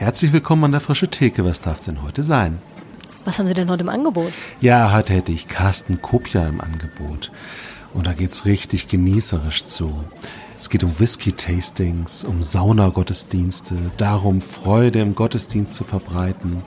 Herzlich willkommen an der Frische Theke. Was darf denn heute sein? Was haben Sie denn heute im Angebot? Ja, heute hätte ich Carsten Kopja im Angebot. Und da geht's richtig genießerisch zu. Es geht um Whisky-Tastings, um Saunagottesdienste, darum, Freude im Gottesdienst zu verbreiten,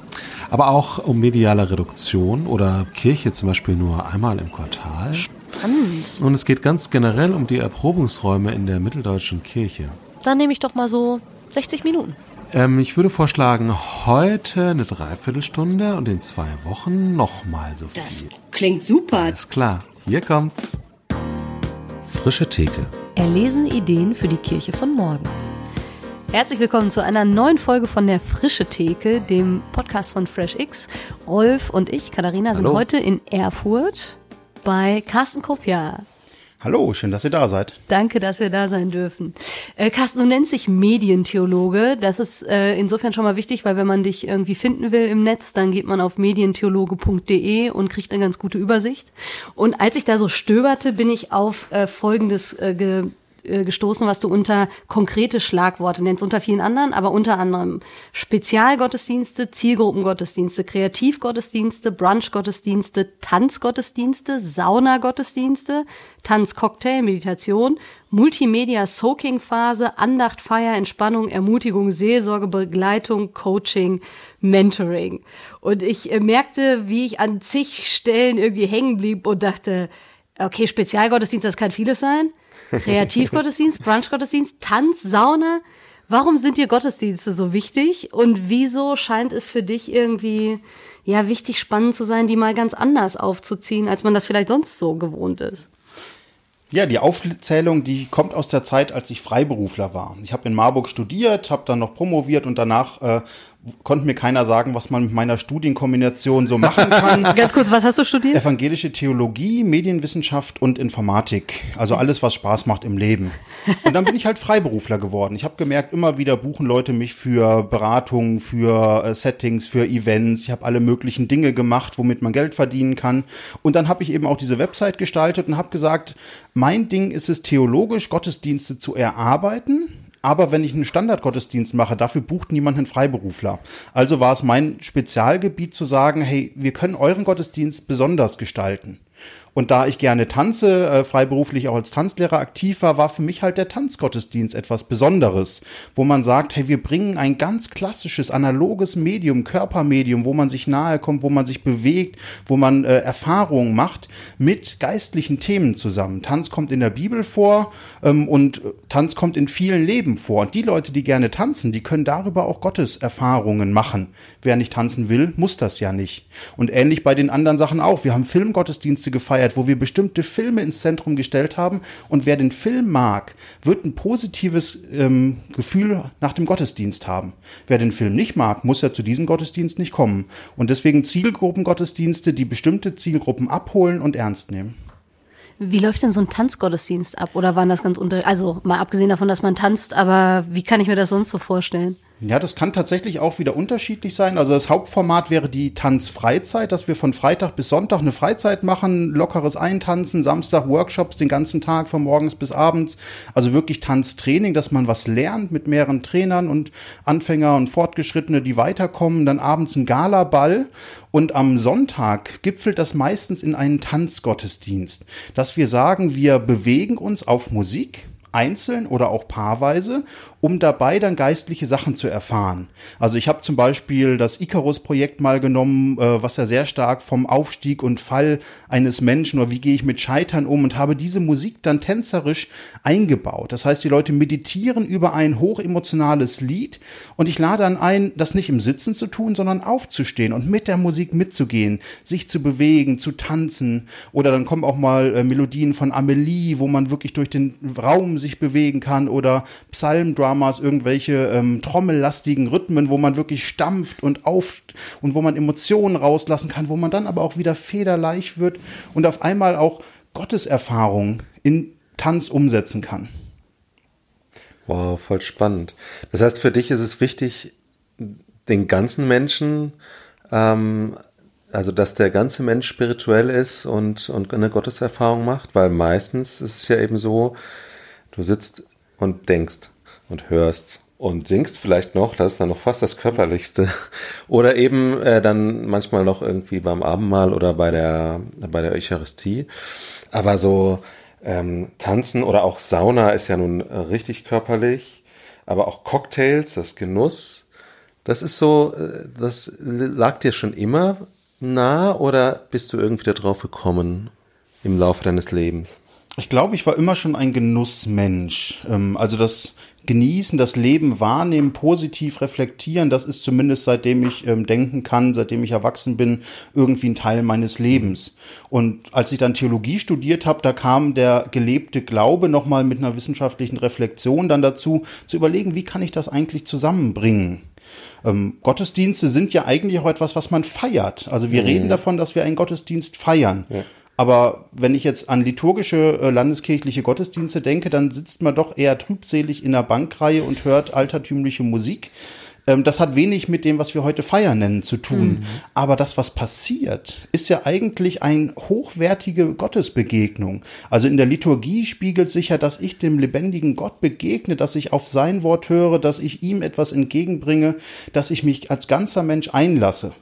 aber auch um mediale Reduktion oder Kirche zum Beispiel nur einmal im Quartal. Spannend. Und es geht ganz generell um die Erprobungsräume in der mitteldeutschen Kirche. Dann nehme ich doch mal so 60 Minuten. Ähm, ich würde vorschlagen, heute eine Dreiviertelstunde und in zwei Wochen nochmal so viel. Das klingt super. Alles klar, hier kommt's. Frische Theke. Erlesene Ideen für die Kirche von morgen. Herzlich willkommen zu einer neuen Folge von der Frische Theke, dem Podcast von FreshX. Rolf und ich, Katharina, sind Hallo. heute in Erfurt bei Carsten Kopja. Hallo, schön, dass ihr da seid. Danke, dass wir da sein dürfen. Äh, Carsten, du nennst dich Medientheologe. Das ist äh, insofern schon mal wichtig, weil wenn man dich irgendwie finden will im Netz, dann geht man auf medientheologe.de und kriegt eine ganz gute Übersicht. Und als ich da so stöberte, bin ich auf äh, Folgendes äh, ge gestoßen, was du unter konkrete Schlagworte nennst, unter vielen anderen, aber unter anderem Spezialgottesdienste, Zielgruppengottesdienste, Kreativgottesdienste, Brunchgottesdienste, Tanzgottesdienste, Saunagottesdienste, Tanzcocktail, Meditation, Multimedia Soaking Phase, Andacht, Feier, Entspannung, Ermutigung, Seelsorge, Begleitung, Coaching, Mentoring. Und ich äh, merkte, wie ich an zig Stellen irgendwie hängen blieb und dachte, okay, Spezialgottesdienst, das kann vieles sein. Kreativgottesdienst, Brunchgottesdienst, Tanz, Sauna. Warum sind dir Gottesdienste so wichtig? Und wieso scheint es für dich irgendwie, ja, wichtig, spannend zu sein, die mal ganz anders aufzuziehen, als man das vielleicht sonst so gewohnt ist? Ja, die Aufzählung, die kommt aus der Zeit, als ich Freiberufler war. Ich habe in Marburg studiert, habe dann noch promoviert und danach äh, konnte mir keiner sagen, was man mit meiner Studienkombination so machen kann. Ganz kurz, was hast du studiert? Evangelische Theologie, Medienwissenschaft und Informatik. Also alles, was Spaß macht im Leben. Und dann bin ich halt Freiberufler geworden. Ich habe gemerkt, immer wieder buchen Leute mich für Beratungen, für äh, Settings, für Events. Ich habe alle möglichen Dinge gemacht, womit man Geld verdienen kann. Und dann habe ich eben auch diese Website gestaltet und habe gesagt, mein Ding ist es theologisch, Gottesdienste zu erarbeiten. Aber wenn ich einen Standardgottesdienst mache, dafür bucht niemand einen Freiberufler. Also war es mein Spezialgebiet zu sagen, hey, wir können euren Gottesdienst besonders gestalten. Und da ich gerne tanze, äh, freiberuflich auch als Tanzlehrer aktiv war, war für mich halt der Tanzgottesdienst etwas Besonderes, wo man sagt, hey, wir bringen ein ganz klassisches, analoges Medium, Körpermedium, wo man sich nahe kommt, wo man sich bewegt, wo man äh, Erfahrungen macht mit geistlichen Themen zusammen. Tanz kommt in der Bibel vor ähm, und Tanz kommt in vielen Leben vor. Und die Leute, die gerne tanzen, die können darüber auch Gotteserfahrungen machen. Wer nicht tanzen will, muss das ja nicht. Und ähnlich bei den anderen Sachen auch. Wir haben Filmgottesdienste gefeiert, wo wir bestimmte Filme ins Zentrum gestellt haben. Und wer den Film mag, wird ein positives ähm, Gefühl nach dem Gottesdienst haben. Wer den Film nicht mag, muss ja zu diesem Gottesdienst nicht kommen. Und deswegen Zielgruppengottesdienste, die bestimmte Zielgruppen abholen und ernst nehmen. Wie läuft denn so ein Tanzgottesdienst ab? Oder waren das ganz unter, also mal abgesehen davon, dass man tanzt, aber wie kann ich mir das sonst so vorstellen? Ja, das kann tatsächlich auch wieder unterschiedlich sein. Also das Hauptformat wäre die Tanzfreizeit, dass wir von Freitag bis Sonntag eine Freizeit machen, lockeres Eintanzen, Samstag Workshops den ganzen Tag von morgens bis abends. Also wirklich Tanztraining, dass man was lernt mit mehreren Trainern und Anfänger und Fortgeschrittene, die weiterkommen. Dann abends ein Galaball und am Sonntag gipfelt das meistens in einen Tanzgottesdienst, dass wir sagen, wir bewegen uns auf Musik einzeln oder auch paarweise, um dabei dann geistliche Sachen zu erfahren. Also ich habe zum Beispiel das Icarus-Projekt mal genommen, äh, was ja sehr stark vom Aufstieg und Fall eines Menschen oder wie gehe ich mit Scheitern um und habe diese Musik dann tänzerisch eingebaut. Das heißt, die Leute meditieren über ein hochemotionales Lied und ich lade dann ein, das nicht im Sitzen zu tun, sondern aufzustehen und mit der Musik mitzugehen, sich zu bewegen, zu tanzen oder dann kommen auch mal äh, Melodien von Amelie, wo man wirklich durch den Raum sich bewegen kann oder Psalmdramas, irgendwelche ähm, trommellastigen Rhythmen, wo man wirklich stampft und auf und wo man Emotionen rauslassen kann, wo man dann aber auch wieder federleicht wird und auf einmal auch Gotteserfahrung in Tanz umsetzen kann. Wow, voll spannend. Das heißt, für dich ist es wichtig, den ganzen Menschen, ähm, also dass der ganze Mensch spirituell ist und, und eine Gotteserfahrung macht, weil meistens ist es ja eben so, du sitzt und denkst und hörst und singst vielleicht noch, das ist dann noch fast das Körperlichste. Oder eben äh, dann manchmal noch irgendwie beim Abendmahl oder bei der, bei der Eucharistie. Aber so ähm, Tanzen oder auch Sauna ist ja nun richtig körperlich. Aber auch Cocktails, das Genuss, das ist so, äh, das lag dir schon immer nah oder bist du irgendwie darauf gekommen im Laufe deines Lebens? Ich glaube, ich war immer schon ein Genussmensch. Ähm, also das Genießen, das Leben wahrnehmen, positiv reflektieren, das ist zumindest seitdem ich ähm, denken kann, seitdem ich erwachsen bin, irgendwie ein Teil meines Lebens. Und als ich dann Theologie studiert habe, da kam der gelebte Glaube nochmal mit einer wissenschaftlichen Reflexion dann dazu, zu überlegen, wie kann ich das eigentlich zusammenbringen. Ähm, Gottesdienste sind ja eigentlich auch etwas, was man feiert. Also wir mhm. reden davon, dass wir einen Gottesdienst feiern. Ja. Aber wenn ich jetzt an liturgische äh, landeskirchliche Gottesdienste denke, dann sitzt man doch eher trübselig in der Bankreihe und hört altertümliche Musik. Ähm, das hat wenig mit dem, was wir heute Feiern nennen, zu tun. Mhm. Aber das, was passiert, ist ja eigentlich eine hochwertige Gottesbegegnung. Also in der Liturgie spiegelt sich ja, dass ich dem lebendigen Gott begegne, dass ich auf sein Wort höre, dass ich ihm etwas entgegenbringe, dass ich mich als ganzer Mensch einlasse.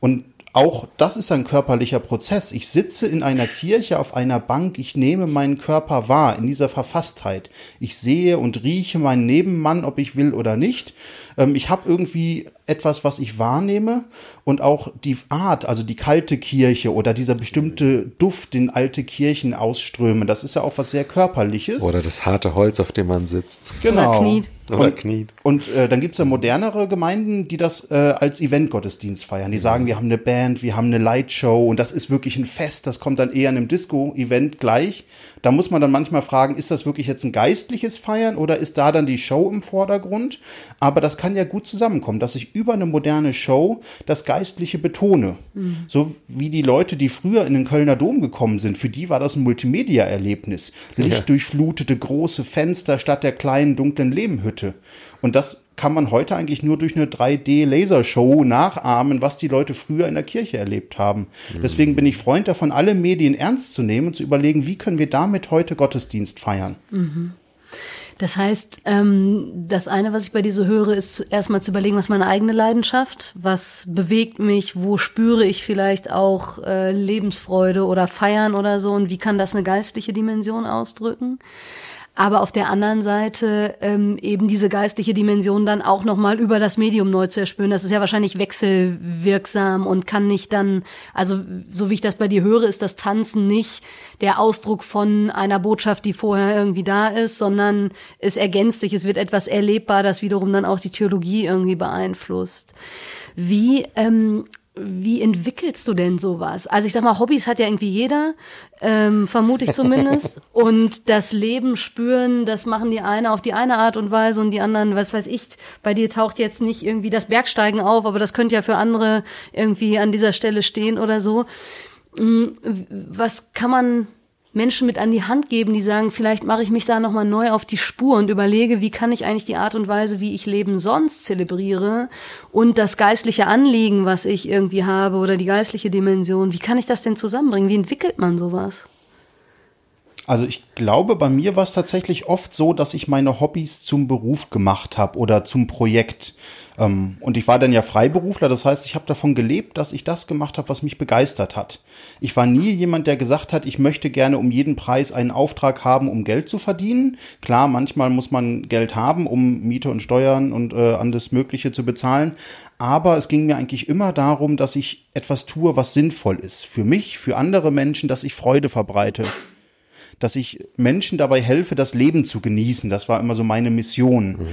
Und auch das ist ein körperlicher Prozess. Ich sitze in einer Kirche auf einer Bank, ich nehme meinen Körper wahr in dieser Verfasstheit. Ich sehe und rieche meinen Nebenmann, ob ich will oder nicht. Ähm, ich habe irgendwie etwas, was ich wahrnehme und auch die Art, also die kalte Kirche oder dieser bestimmte Duft, den alte Kirchen ausströmen, das ist ja auch was sehr körperliches. Oder das harte Holz, auf dem man sitzt. Genau. Oder kniet. Oder und, kniet. Und äh, dann gibt's ja modernere Gemeinden, die das äh, als Eventgottesdienst feiern. Die sagen, wir haben eine Band, wir haben eine Lightshow und das ist wirklich ein Fest. Das kommt dann eher einem Disco-Event gleich. Da muss man dann manchmal fragen, ist das wirklich jetzt ein geistliches Feiern oder ist da dann die Show im Vordergrund? Aber das kann ja gut zusammenkommen, dass ich über eine moderne Show das Geistliche betone. Mhm. So wie die Leute, die früher in den Kölner Dom gekommen sind, für die war das ein Multimedia-Erlebnis. Lichtdurchflutete ja. große Fenster statt der kleinen dunklen Lehmhütte. Hütte. Und das kann man heute eigentlich nur durch eine 3D-Lasershow nachahmen, was die Leute früher in der Kirche erlebt haben. Mhm. Deswegen bin ich Freund davon, alle Medien ernst zu nehmen und zu überlegen, wie können wir damit heute Gottesdienst feiern. Mhm. Das heißt, ähm, das eine, was ich bei dir so höre, ist erstmal zu überlegen, was meine eigene Leidenschaft, was bewegt mich, wo spüre ich vielleicht auch äh, Lebensfreude oder Feiern oder so und wie kann das eine geistliche Dimension ausdrücken aber auf der anderen Seite ähm, eben diese geistliche Dimension dann auch nochmal über das Medium neu zu erspüren. Das ist ja wahrscheinlich wechselwirksam und kann nicht dann, also so wie ich das bei dir höre, ist das Tanzen nicht der Ausdruck von einer Botschaft, die vorher irgendwie da ist, sondern es ergänzt sich, es wird etwas erlebbar, das wiederum dann auch die Theologie irgendwie beeinflusst. Wie ähm, wie entwickelst du denn sowas? Also ich sag mal, Hobbys hat ja irgendwie jeder, ähm, vermute ich zumindest. und das Leben spüren, das machen die eine auf die eine Art und Weise und die anderen, was weiß ich, bei dir taucht jetzt nicht irgendwie das Bergsteigen auf, aber das könnte ja für andere irgendwie an dieser Stelle stehen oder so. Hm, was kann man Menschen mit an die Hand geben, die sagen, vielleicht mache ich mich da nochmal neu auf die Spur und überlege, wie kann ich eigentlich die Art und Weise, wie ich Leben sonst zelebriere und das geistliche Anliegen, was ich irgendwie habe oder die geistliche Dimension, wie kann ich das denn zusammenbringen? Wie entwickelt man sowas? Also ich glaube, bei mir war es tatsächlich oft so, dass ich meine Hobbys zum Beruf gemacht habe oder zum Projekt. Ähm, und ich war dann ja Freiberufler, das heißt, ich habe davon gelebt, dass ich das gemacht habe, was mich begeistert hat. Ich war nie jemand, der gesagt hat, ich möchte gerne um jeden Preis einen Auftrag haben, um Geld zu verdienen. Klar, manchmal muss man Geld haben, um Miete und Steuern und äh, alles Mögliche zu bezahlen. Aber es ging mir eigentlich immer darum, dass ich etwas tue, was sinnvoll ist. Für mich, für andere Menschen, dass ich Freude verbreite dass ich Menschen dabei helfe, das Leben zu genießen. Das war immer so meine Mission. Mhm.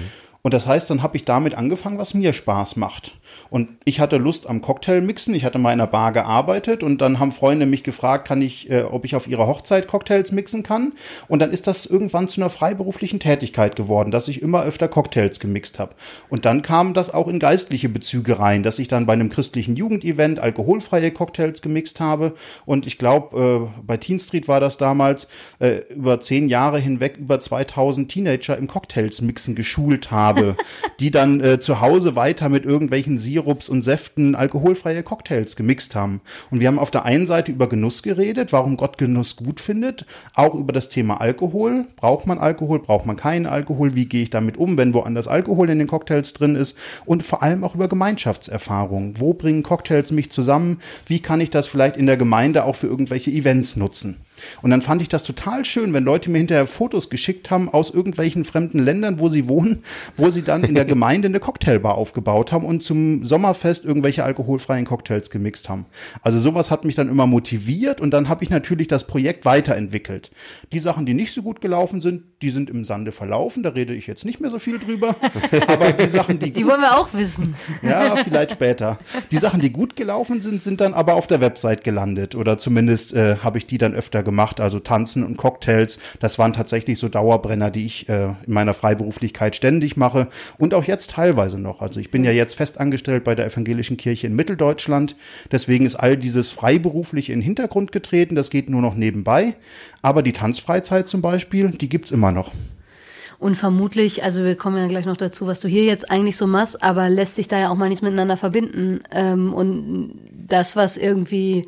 Und das heißt, dann habe ich damit angefangen, was mir Spaß macht. Und ich hatte Lust am Cocktail mixen. Ich hatte mal in einer Bar gearbeitet und dann haben Freunde mich gefragt, kann ich, äh, ob ich auf ihrer Hochzeit Cocktails mixen kann. Und dann ist das irgendwann zu einer freiberuflichen Tätigkeit geworden, dass ich immer öfter Cocktails gemixt habe. Und dann kam das auch in geistliche Bezüge rein, dass ich dann bei einem christlichen Jugendevent alkoholfreie Cocktails gemixt habe. Und ich glaube, äh, bei Teen Street war das damals äh, über zehn Jahre hinweg über 2000 Teenager im Cocktails mixen geschult habe habe, die dann äh, zu Hause weiter mit irgendwelchen Sirups und Säften alkoholfreie Cocktails gemixt haben. Und wir haben auf der einen Seite über Genuss geredet, warum Gott Genuss gut findet, auch über das Thema Alkohol. Braucht man Alkohol, braucht man keinen Alkohol? Wie gehe ich damit um, wenn woanders Alkohol in den Cocktails drin ist? Und vor allem auch über Gemeinschaftserfahrung. Wo bringen Cocktails mich zusammen? Wie kann ich das vielleicht in der Gemeinde auch für irgendwelche Events nutzen? Und dann fand ich das total schön, wenn Leute mir hinterher Fotos geschickt haben aus irgendwelchen fremden Ländern, wo sie wohnen, wo sie dann in der Gemeinde eine Cocktailbar aufgebaut haben und zum Sommerfest irgendwelche alkoholfreien Cocktails gemixt haben. Also sowas hat mich dann immer motiviert und dann habe ich natürlich das Projekt weiterentwickelt. Die Sachen, die nicht so gut gelaufen sind, die sind im Sande verlaufen, da rede ich jetzt nicht mehr so viel drüber. Aber die Sachen, die. Die wollen wir auch wissen. Ja, vielleicht später. Die Sachen, die gut gelaufen sind, sind dann aber auf der Website gelandet. Oder zumindest äh, habe ich die dann öfter gemacht. Also Tanzen und Cocktails, das waren tatsächlich so Dauerbrenner, die ich äh, in meiner Freiberuflichkeit ständig mache und auch jetzt teilweise noch. Also ich bin ja jetzt festangestellt bei der Evangelischen Kirche in Mitteldeutschland. Deswegen ist all dieses freiberuflich in den Hintergrund getreten. Das geht nur noch nebenbei. Aber die Tanzfreizeit zum Beispiel, die gibt's immer noch. Und vermutlich, also wir kommen ja gleich noch dazu, was du hier jetzt eigentlich so machst, aber lässt sich da ja auch mal nichts miteinander verbinden. Ähm, und das, was irgendwie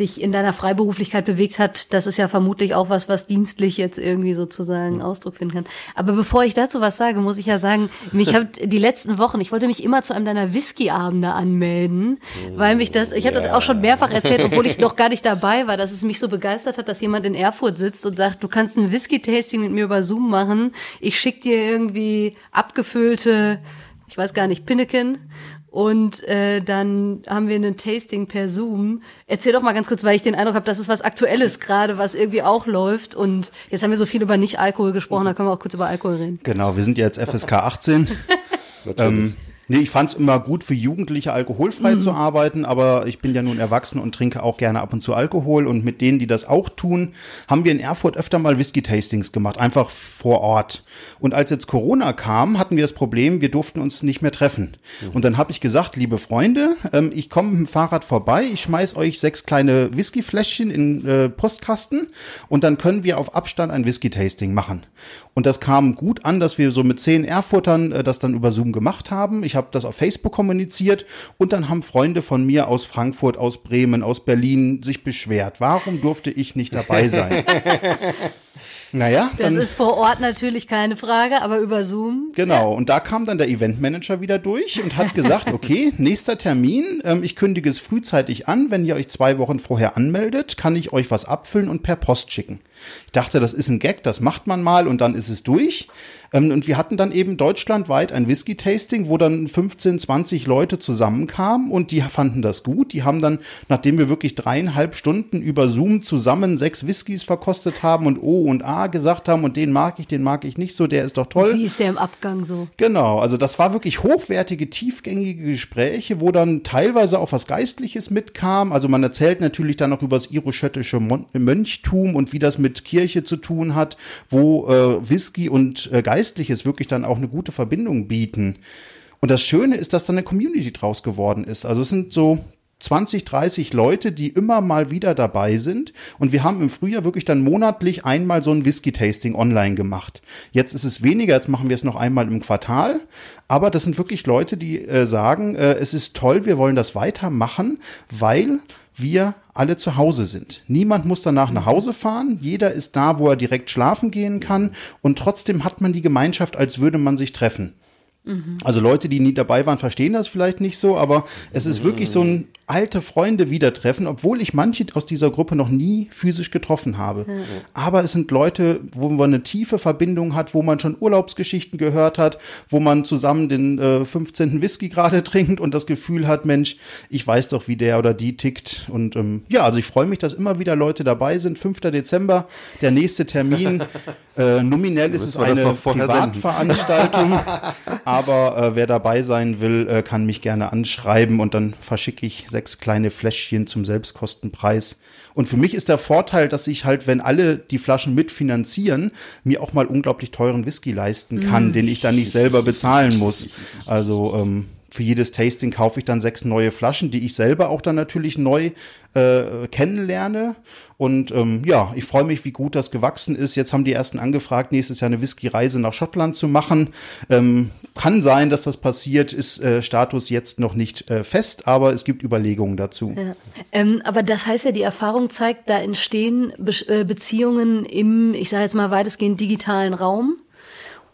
dich in deiner Freiberuflichkeit bewegt hat, das ist ja vermutlich auch was, was dienstlich jetzt irgendwie sozusagen Ausdruck finden kann. Aber bevor ich dazu was sage, muss ich ja sagen, mich hat die letzten Wochen, ich wollte mich immer zu einem deiner Whisky-Abende anmelden, weil mich das, ich habe das auch schon mehrfach erzählt, obwohl ich noch gar nicht dabei war, dass es mich so begeistert hat, dass jemand in Erfurt sitzt und sagt, du kannst ein Whisky-Tasting mit mir über Zoom machen, ich schick dir irgendwie abgefüllte, ich weiß gar nicht, Pinneken und äh, dann haben wir ein Tasting per Zoom. Erzähl doch mal ganz kurz, weil ich den Eindruck habe, das ist was Aktuelles gerade, was irgendwie auch läuft. Und jetzt haben wir so viel über Nicht-Alkohol gesprochen, da können wir auch kurz über Alkohol reden. Genau, wir sind ja jetzt FSK 18. ähm, Nee, ich fand es immer gut, für Jugendliche alkoholfrei mhm. zu arbeiten, aber ich bin ja nun erwachsen und trinke auch gerne ab und zu Alkohol. Und mit denen, die das auch tun, haben wir in Erfurt öfter mal Whisky-Tastings gemacht, einfach vor Ort. Und als jetzt Corona kam, hatten wir das Problem, wir durften uns nicht mehr treffen. Mhm. Und dann habe ich gesagt, liebe Freunde, ähm, ich komme mit dem Fahrrad vorbei, ich schmeiß euch sechs kleine Whiskyfläschchen in äh, Postkasten und dann können wir auf Abstand ein Whisky-Tasting machen. Und das kam gut an, dass wir so mit zehn Erfurtern äh, das dann über Zoom gemacht haben. Ich habe das auf Facebook kommuniziert und dann haben Freunde von mir aus Frankfurt, aus Bremen, aus Berlin sich beschwert. Warum durfte ich nicht dabei sein? Naja. Das ist vor Ort natürlich keine Frage, aber über Zoom. Genau. Ja. Und da kam dann der Eventmanager wieder durch und hat gesagt, okay, nächster Termin, ähm, ich kündige es frühzeitig an. Wenn ihr euch zwei Wochen vorher anmeldet, kann ich euch was abfüllen und per Post schicken. Ich dachte, das ist ein Gag, das macht man mal und dann ist es durch. Ähm, und wir hatten dann eben deutschlandweit ein Whisky-Tasting, wo dann 15, 20 Leute zusammenkamen und die fanden das gut. Die haben dann, nachdem wir wirklich dreieinhalb Stunden über Zoom zusammen sechs Whiskys verkostet haben und O und A gesagt haben und den mag ich, den mag ich nicht so, der ist doch toll. Wie ist der im Abgang so? Genau, also das war wirklich hochwertige, tiefgängige Gespräche, wo dann teilweise auch was Geistliches mitkam. Also man erzählt natürlich dann noch über das iroschöttische Mönchtum und wie das mit Kirche zu tun hat, wo äh, Whisky und äh, Geistliches wirklich dann auch eine gute Verbindung bieten. Und das Schöne ist, dass dann eine Community draus geworden ist. Also es sind so 20, 30 Leute, die immer mal wieder dabei sind. Und wir haben im Frühjahr wirklich dann monatlich einmal so ein Whisky-Tasting online gemacht. Jetzt ist es weniger, jetzt machen wir es noch einmal im Quartal. Aber das sind wirklich Leute, die äh, sagen, äh, es ist toll, wir wollen das weitermachen, weil wir alle zu Hause sind. Niemand muss danach nach Hause fahren. Jeder ist da, wo er direkt schlafen gehen kann. Und trotzdem hat man die Gemeinschaft, als würde man sich treffen. Also Leute, die nie dabei waren, verstehen das vielleicht nicht so, aber es ist wirklich so ein alte Freunde wieder treffen, obwohl ich manche aus dieser Gruppe noch nie physisch getroffen habe. Mhm. Aber es sind Leute, wo man eine tiefe Verbindung hat, wo man schon Urlaubsgeschichten gehört hat, wo man zusammen den äh, 15. Whisky gerade trinkt und das Gefühl hat, Mensch, ich weiß doch, wie der oder die tickt. Und ähm, ja, also ich freue mich, dass immer wieder Leute dabei sind. 5. Dezember, der nächste Termin. äh, nominell ist es eine Privatveranstaltung, aber äh, wer dabei sein will, äh, kann mich gerne anschreiben und dann verschicke ich sechs kleine Fläschchen zum Selbstkostenpreis. Und für mich ist der Vorteil, dass ich halt, wenn alle die Flaschen mitfinanzieren, mir auch mal unglaublich teuren Whisky leisten kann, mm. den ich dann nicht selber bezahlen muss. Also ähm, für jedes Tasting kaufe ich dann sechs neue Flaschen, die ich selber auch dann natürlich neu äh, kennenlerne. Und ähm, ja, ich freue mich, wie gut das gewachsen ist. Jetzt haben die ersten angefragt, nächstes Jahr eine Whisky-Reise nach Schottland zu machen. Ähm, kann sein, dass das passiert, ist äh, Status jetzt noch nicht äh, fest, aber es gibt Überlegungen dazu. Ja. Ähm, aber das heißt ja, die Erfahrung zeigt, da entstehen Be äh, Beziehungen im, ich sage jetzt mal weitestgehend digitalen Raum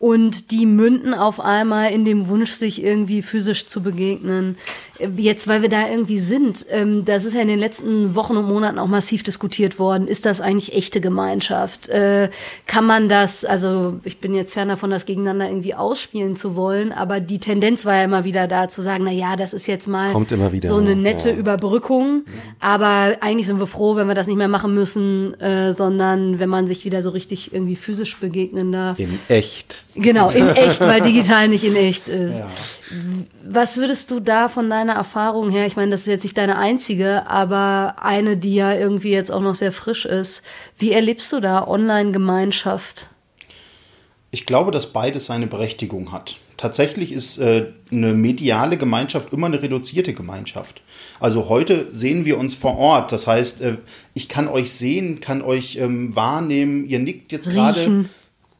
und die münden auf einmal in dem Wunsch, sich irgendwie physisch zu begegnen. Jetzt, weil wir da irgendwie sind, ähm, das ist ja in den letzten Wochen und Monaten auch massiv diskutiert worden. Ist das eigentlich echte Gemeinschaft? Äh, kann man das, also ich bin jetzt fern davon, das gegeneinander irgendwie ausspielen zu wollen, aber die Tendenz war ja immer wieder da zu sagen, na ja, das ist jetzt mal Kommt immer wieder, so eine nette ja. Überbrückung, aber eigentlich sind wir froh, wenn wir das nicht mehr machen müssen, äh, sondern wenn man sich wieder so richtig irgendwie physisch begegnen darf. In echt. Genau, in echt, weil digital nicht in echt ist. Ja. Was würdest du da von deiner Erfahrung her, ich meine, das ist jetzt nicht deine einzige, aber eine, die ja irgendwie jetzt auch noch sehr frisch ist, wie erlebst du da Online-Gemeinschaft? Ich glaube, dass beides seine Berechtigung hat. Tatsächlich ist äh, eine mediale Gemeinschaft immer eine reduzierte Gemeinschaft. Also heute sehen wir uns vor Ort. Das heißt, äh, ich kann euch sehen, kann euch ähm, wahrnehmen. Ihr nickt jetzt gerade.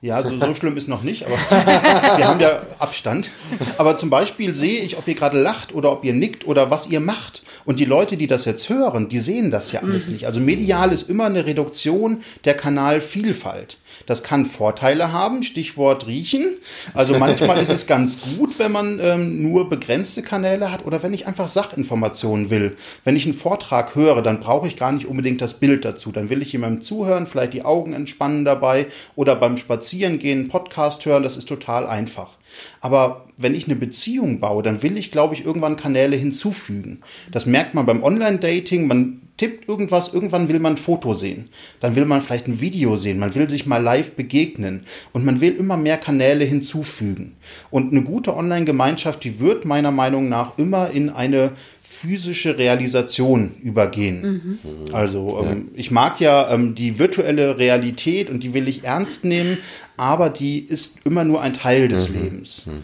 Ja, so, so schlimm ist noch nicht, aber wir haben ja Abstand. Aber zum Beispiel sehe ich, ob ihr gerade lacht oder ob ihr nickt oder was ihr macht. Und die Leute, die das jetzt hören, die sehen das ja alles nicht. Also medial ist immer eine Reduktion der Kanalvielfalt. Das kann Vorteile haben, Stichwort riechen. Also manchmal ist es ganz gut, wenn man ähm, nur begrenzte Kanäle hat oder wenn ich einfach Sachinformationen will. Wenn ich einen Vortrag höre, dann brauche ich gar nicht unbedingt das Bild dazu. Dann will ich jemandem zuhören, vielleicht die Augen entspannen dabei oder beim Spazierengehen einen Podcast hören. Das ist total einfach. Aber wenn ich eine Beziehung baue, dann will ich, glaube ich, irgendwann Kanäle hinzufügen. Das merkt man beim Online-Dating. Man tippt irgendwas, irgendwann will man ein Foto sehen. Dann will man vielleicht ein Video sehen. Man will sich mal live begegnen. Und man will immer mehr Kanäle hinzufügen. Und eine gute Online-Gemeinschaft, die wird meiner Meinung nach immer in eine physische Realisation übergehen. Mhm. Also ähm, ich mag ja ähm, die virtuelle Realität und die will ich ernst nehmen, aber die ist immer nur ein Teil des mhm. Lebens. Mhm.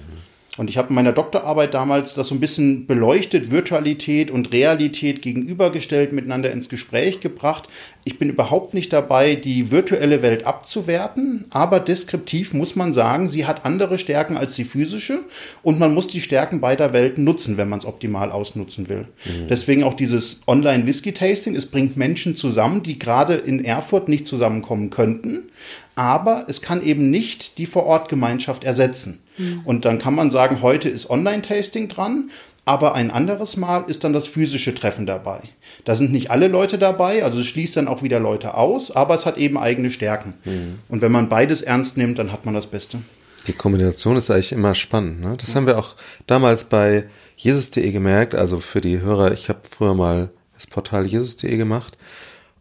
Und ich habe in meiner Doktorarbeit damals das so ein bisschen beleuchtet, Virtualität und Realität gegenübergestellt, miteinander ins Gespräch gebracht. Ich bin überhaupt nicht dabei, die virtuelle Welt abzuwerten, aber deskriptiv muss man sagen, sie hat andere Stärken als die physische und man muss die Stärken beider Welten nutzen, wenn man es optimal ausnutzen will. Mhm. Deswegen auch dieses Online-Whisky-Tasting. Es bringt Menschen zusammen, die gerade in Erfurt nicht zusammenkommen könnten, aber es kann eben nicht die Vorortgemeinschaft ersetzen. Mhm. Und dann kann man sagen, heute ist Online-Tasting dran, aber ein anderes Mal ist dann das physische Treffen dabei. Da sind nicht alle Leute dabei, also es schließt dann auch wieder Leute aus, aber es hat eben eigene Stärken. Mhm. Und wenn man beides ernst nimmt, dann hat man das Beste. Die Kombination ist eigentlich immer spannend. Ne? Das ja. haben wir auch damals bei Jesus.de gemerkt. Also für die Hörer, ich habe früher mal das Portal Jesus.de gemacht.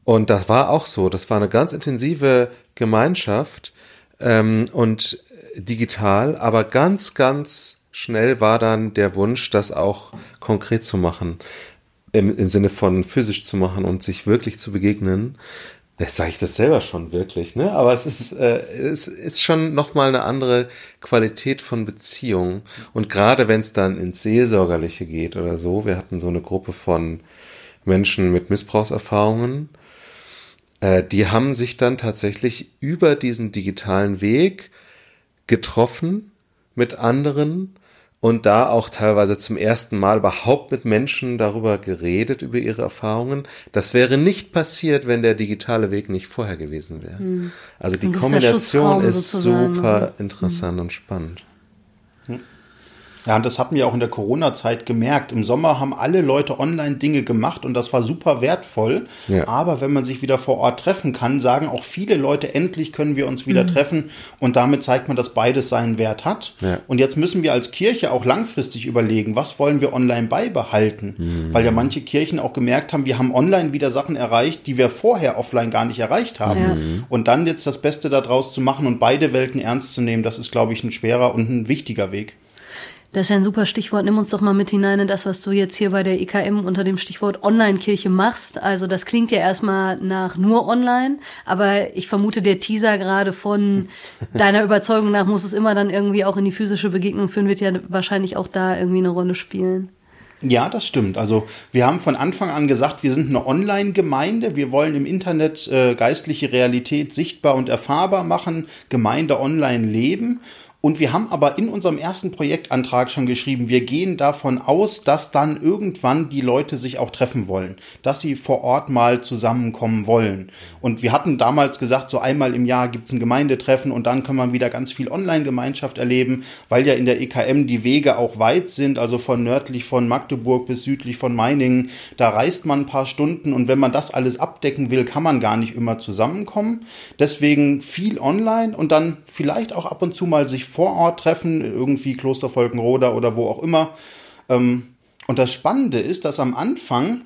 Und das war auch so. Das war eine ganz intensive Gemeinschaft ähm, und digital, aber ganz, ganz schnell war dann der Wunsch, das auch konkret zu machen. Im, im Sinne von physisch zu machen und sich wirklich zu begegnen. Jetzt sage ich das selber schon wirklich, ne? Aber es ist, äh, es ist schon nochmal eine andere Qualität von Beziehung. Und gerade wenn es dann ins Seelsorgerliche geht oder so, wir hatten so eine Gruppe von Menschen mit Missbrauchserfahrungen äh, die haben sich dann tatsächlich über diesen digitalen Weg getroffen mit anderen und da auch teilweise zum ersten Mal überhaupt mit Menschen darüber geredet, über ihre Erfahrungen. Das wäre nicht passiert, wenn der digitale Weg nicht vorher gewesen wäre. Hm. Also die Kombination ist super interessant hm. und spannend. Ja, und das hatten wir auch in der Corona-Zeit gemerkt. Im Sommer haben alle Leute online Dinge gemacht und das war super wertvoll. Ja. Aber wenn man sich wieder vor Ort treffen kann, sagen auch viele Leute, endlich können wir uns wieder mhm. treffen. Und damit zeigt man, dass beides seinen Wert hat. Ja. Und jetzt müssen wir als Kirche auch langfristig überlegen, was wollen wir online beibehalten? Mhm. Weil ja manche Kirchen auch gemerkt haben, wir haben online wieder Sachen erreicht, die wir vorher offline gar nicht erreicht haben. Ja. Und dann jetzt das Beste daraus zu machen und beide Welten ernst zu nehmen, das ist, glaube ich, ein schwerer und ein wichtiger Weg. Das ist ja ein super Stichwort. Nimm uns doch mal mit hinein in das, was du jetzt hier bei der IKM unter dem Stichwort Online-Kirche machst. Also das klingt ja erstmal nach nur online, aber ich vermute, der Teaser gerade von deiner Überzeugung nach muss es immer dann irgendwie auch in die physische Begegnung führen, wird ja wahrscheinlich auch da irgendwie eine Rolle spielen. Ja, das stimmt. Also wir haben von Anfang an gesagt, wir sind eine Online-Gemeinde. Wir wollen im Internet äh, geistliche Realität sichtbar und erfahrbar machen, Gemeinde online leben. Und wir haben aber in unserem ersten Projektantrag schon geschrieben, wir gehen davon aus, dass dann irgendwann die Leute sich auch treffen wollen, dass sie vor Ort mal zusammenkommen wollen. Und wir hatten damals gesagt, so einmal im Jahr gibt es ein Gemeindetreffen und dann kann man wieder ganz viel Online-Gemeinschaft erleben, weil ja in der EKM die Wege auch weit sind, also von nördlich von Magdeburg bis südlich von Meiningen. Da reist man ein paar Stunden und wenn man das alles abdecken will, kann man gar nicht immer zusammenkommen. Deswegen viel online und dann vielleicht auch ab und zu mal sich vor Ort treffen, irgendwie Kloster Volkenroda oder wo auch immer. Ähm, und das Spannende ist, dass am Anfang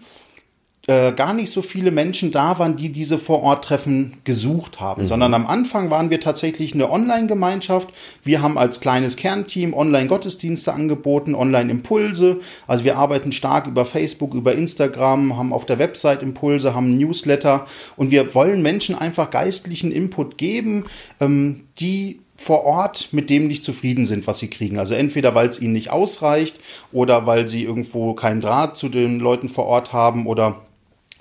äh, gar nicht so viele Menschen da waren, die diese Vororttreffen gesucht haben, mhm. sondern am Anfang waren wir tatsächlich eine Online-Gemeinschaft. Wir haben als kleines Kernteam Online-Gottesdienste angeboten, Online-Impulse. Also wir arbeiten stark über Facebook, über Instagram, haben auf der Website Impulse, haben Newsletter und wir wollen Menschen einfach geistlichen Input geben, ähm, die vor Ort mit dem nicht zufrieden sind, was sie kriegen. Also entweder weil es ihnen nicht ausreicht oder weil sie irgendwo keinen Draht zu den Leuten vor Ort haben oder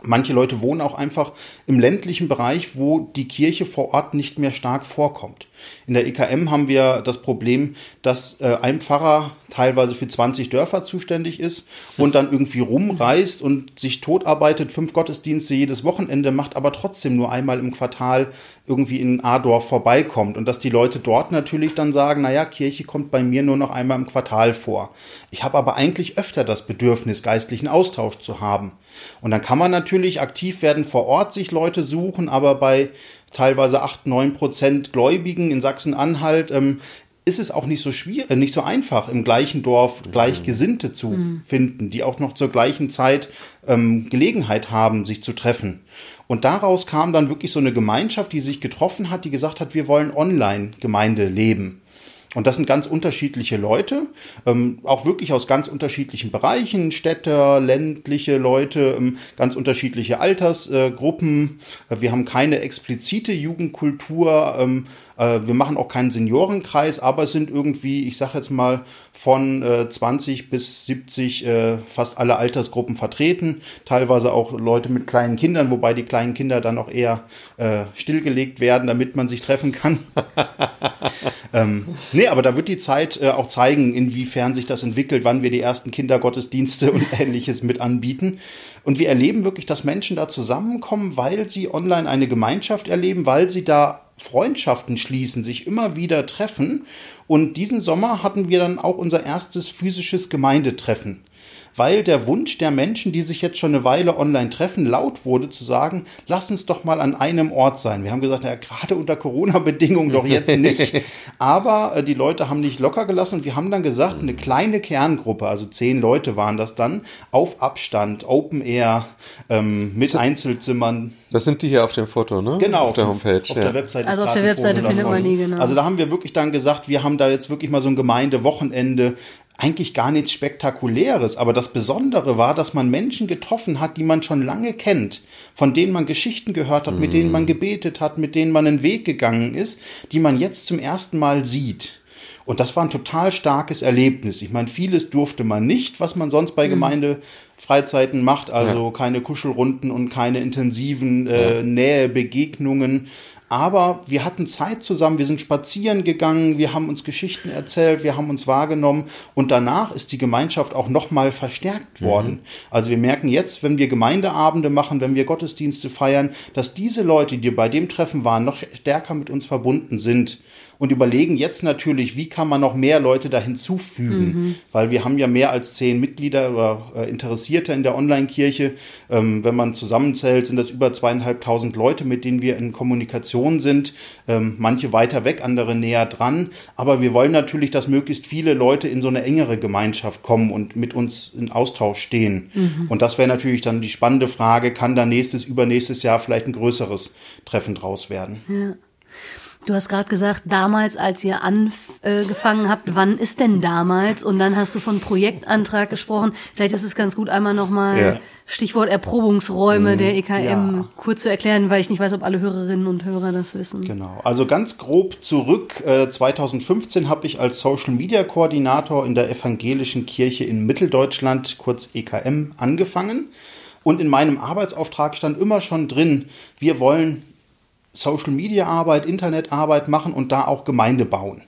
Manche Leute wohnen auch einfach im ländlichen Bereich, wo die Kirche vor Ort nicht mehr stark vorkommt. In der EKM haben wir das Problem, dass äh, ein Pfarrer teilweise für 20 Dörfer zuständig ist und dann irgendwie rumreist und sich totarbeitet, fünf Gottesdienste jedes Wochenende macht, aber trotzdem nur einmal im Quartal irgendwie in A-Dorf vorbeikommt und dass die Leute dort natürlich dann sagen, naja, Kirche kommt bei mir nur noch einmal im Quartal vor. Ich habe aber eigentlich öfter das Bedürfnis, geistlichen Austausch zu haben. Und dann kann man natürlich aktiv werden, vor Ort sich Leute suchen, aber bei teilweise 8, 9 Prozent Gläubigen in Sachsen-Anhalt ähm, ist es auch nicht so schwierig, äh, nicht so einfach, im gleichen Dorf Gleichgesinnte zu mhm. finden, die auch noch zur gleichen Zeit ähm, Gelegenheit haben, sich zu treffen. Und daraus kam dann wirklich so eine Gemeinschaft, die sich getroffen hat, die gesagt hat, wir wollen Online-Gemeinde leben. Und das sind ganz unterschiedliche Leute, ähm, auch wirklich aus ganz unterschiedlichen Bereichen, Städter, ländliche Leute, ähm, ganz unterschiedliche Altersgruppen. Äh, wir haben keine explizite Jugendkultur, ähm, äh, wir machen auch keinen Seniorenkreis, aber es sind irgendwie, ich sage jetzt mal, von äh, 20 bis 70 äh, fast alle Altersgruppen vertreten. Teilweise auch Leute mit kleinen Kindern, wobei die kleinen Kinder dann auch eher äh, stillgelegt werden, damit man sich treffen kann. ähm, nee, aber da wird die Zeit äh, auch zeigen, inwiefern sich das entwickelt, wann wir die ersten Kindergottesdienste und ähnliches mit anbieten. Und wir erleben wirklich, dass Menschen da zusammenkommen, weil sie online eine Gemeinschaft erleben, weil sie da Freundschaften schließen, sich immer wieder treffen. Und diesen Sommer hatten wir dann auch unser erstes physisches Gemeindetreffen weil der Wunsch der Menschen, die sich jetzt schon eine Weile online treffen, laut wurde zu sagen, lass uns doch mal an einem Ort sein. Wir haben gesagt, ja, gerade unter Corona-Bedingungen doch jetzt nicht. Aber äh, die Leute haben nicht locker gelassen und wir haben dann gesagt, eine kleine Kerngruppe, also zehn Leute waren das dann, auf Abstand, Open Air, ähm, mit Einzelzimmern. Das sind die hier auf dem Foto, ne? Genau. Auf der Homepage. Auf ja. der Webseite. Also auf der Webseite findet man die, genau. Also da haben wir wirklich dann gesagt, wir haben da jetzt wirklich mal so ein Gemeindewochenende eigentlich gar nichts Spektakuläres, aber das Besondere war, dass man Menschen getroffen hat, die man schon lange kennt, von denen man Geschichten gehört hat, mit denen man gebetet hat, mit denen man einen Weg gegangen ist, die man jetzt zum ersten Mal sieht. Und das war ein total starkes Erlebnis. Ich meine, vieles durfte man nicht, was man sonst bei mhm. Gemeindefreizeiten macht, also ja. keine Kuschelrunden und keine intensiven äh, ja. Nähebegegnungen. Aber wir hatten Zeit zusammen, wir sind spazieren gegangen, wir haben uns Geschichten erzählt, wir haben uns wahrgenommen und danach ist die Gemeinschaft auch nochmal verstärkt mhm. worden. Mhm. Also wir merken jetzt, wenn wir Gemeindeabende machen, wenn wir Gottesdienste feiern, dass diese Leute, die bei dem Treffen waren, noch stärker mit uns verbunden sind und überlegen jetzt natürlich, wie kann man noch mehr Leute da hinzufügen, mhm. weil wir haben ja mehr als zehn Mitglieder oder äh, Interessierte in der Online-Kirche. Ähm, wenn man zusammenzählt, sind das über zweieinhalbtausend Leute, mit denen wir in Kommunikation sind. Ähm, manche weiter weg, andere näher dran. Aber wir wollen natürlich, dass möglichst viele Leute in so eine engere Gemeinschaft kommen und mit uns in Austausch stehen. Mhm. Und das wäre natürlich dann die spannende Frage, kann da nächstes, übernächstes Jahr vielleicht ein größeres Treffen draus werden? Ja. Du hast gerade gesagt, damals, als ihr angefangen habt, wann ist denn damals? Und dann hast du von Projektantrag gesprochen. Vielleicht ist es ganz gut, einmal nochmal ja. Stichwort Erprobungsräume mhm. der EKM ja. kurz zu erklären, weil ich nicht weiß, ob alle Hörerinnen und Hörer das wissen. Genau. Also ganz grob zurück. 2015 äh, habe ich als Social Media Koordinator in der Evangelischen Kirche in Mitteldeutschland, kurz EKM, angefangen. Und in meinem Arbeitsauftrag stand immer schon drin, wir wollen Social Media Arbeit, Internetarbeit machen und da auch Gemeinde bauen.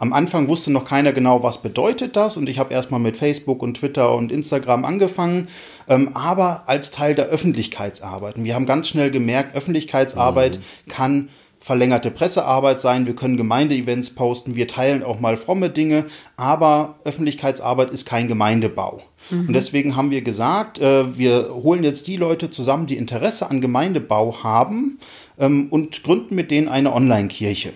Am Anfang wusste noch keiner genau, was bedeutet das und ich habe erstmal mit Facebook und Twitter und Instagram angefangen, ähm, aber als Teil der Öffentlichkeitsarbeit. Und wir haben ganz schnell gemerkt, Öffentlichkeitsarbeit mhm. kann verlängerte Pressearbeit sein, wir können Gemeindeevents posten, wir teilen auch mal fromme Dinge, aber Öffentlichkeitsarbeit ist kein Gemeindebau. Mhm. Und deswegen haben wir gesagt, äh, wir holen jetzt die Leute zusammen, die Interesse an Gemeindebau haben ähm, und gründen mit denen eine Online-Kirche.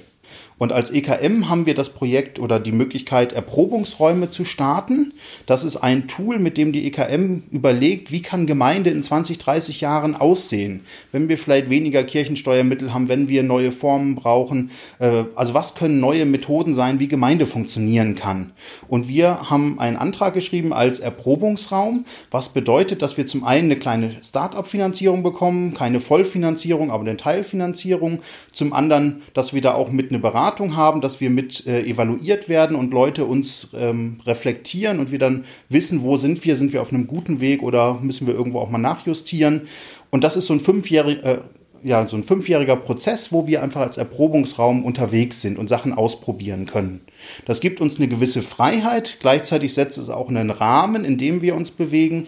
Und als EKM haben wir das Projekt oder die Möglichkeit, Erprobungsräume zu starten. Das ist ein Tool, mit dem die EKM überlegt, wie kann Gemeinde in 20, 30 Jahren aussehen, wenn wir vielleicht weniger Kirchensteuermittel haben, wenn wir neue Formen brauchen. Äh, also was können neue Methoden sein, wie Gemeinde funktionieren kann. Und wir haben einen Antrag geschrieben als Erprobungsraum, was bedeutet, dass wir zum einen eine kleine Start-up-Finanzierung bekommen, keine Vollfinanzierung, aber eine Teilfinanzierung. Zum anderen, dass wir da auch mit einer Beratung Beratung haben, dass wir mit äh, evaluiert werden und Leute uns ähm, reflektieren und wir dann wissen, wo sind wir, sind wir auf einem guten Weg oder müssen wir irgendwo auch mal nachjustieren. Und das ist so ein fünfjähriger, äh, ja, so ein fünfjähriger Prozess, wo wir einfach als Erprobungsraum unterwegs sind und Sachen ausprobieren können. Das gibt uns eine gewisse Freiheit, gleichzeitig setzt es auch einen Rahmen, in dem wir uns bewegen.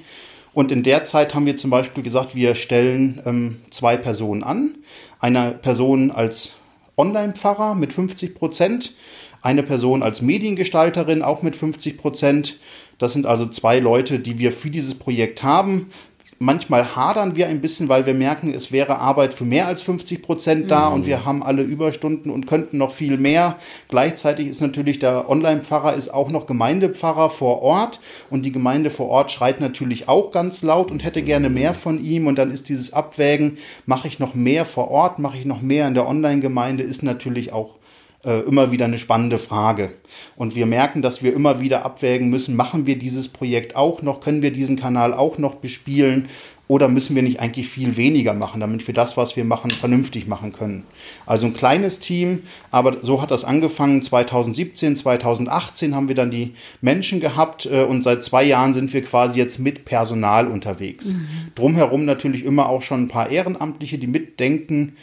Und in der Zeit haben wir zum Beispiel gesagt, wir stellen ähm, zwei Personen an. Eine Person als Online-Pfarrer mit 50 Prozent, eine Person als Mediengestalterin auch mit 50 Prozent. Das sind also zwei Leute, die wir für dieses Projekt haben. Manchmal hadern wir ein bisschen, weil wir merken, es wäre Arbeit für mehr als 50 Prozent da mhm. und wir haben alle Überstunden und könnten noch viel mehr. Gleichzeitig ist natürlich der Online-Pfarrer ist auch noch Gemeindepfarrer vor Ort und die Gemeinde vor Ort schreit natürlich auch ganz laut und hätte gerne mehr von ihm und dann ist dieses Abwägen, mache ich noch mehr vor Ort, mache ich noch mehr in der Online-Gemeinde, ist natürlich auch äh, immer wieder eine spannende Frage. Und wir merken, dass wir immer wieder abwägen müssen, machen wir dieses Projekt auch noch, können wir diesen Kanal auch noch bespielen oder müssen wir nicht eigentlich viel weniger machen, damit wir das, was wir machen, vernünftig machen können. Also ein kleines Team, aber so hat das angefangen. 2017, 2018 haben wir dann die Menschen gehabt äh, und seit zwei Jahren sind wir quasi jetzt mit Personal unterwegs. Mhm. Drumherum natürlich immer auch schon ein paar Ehrenamtliche, die mitdenken,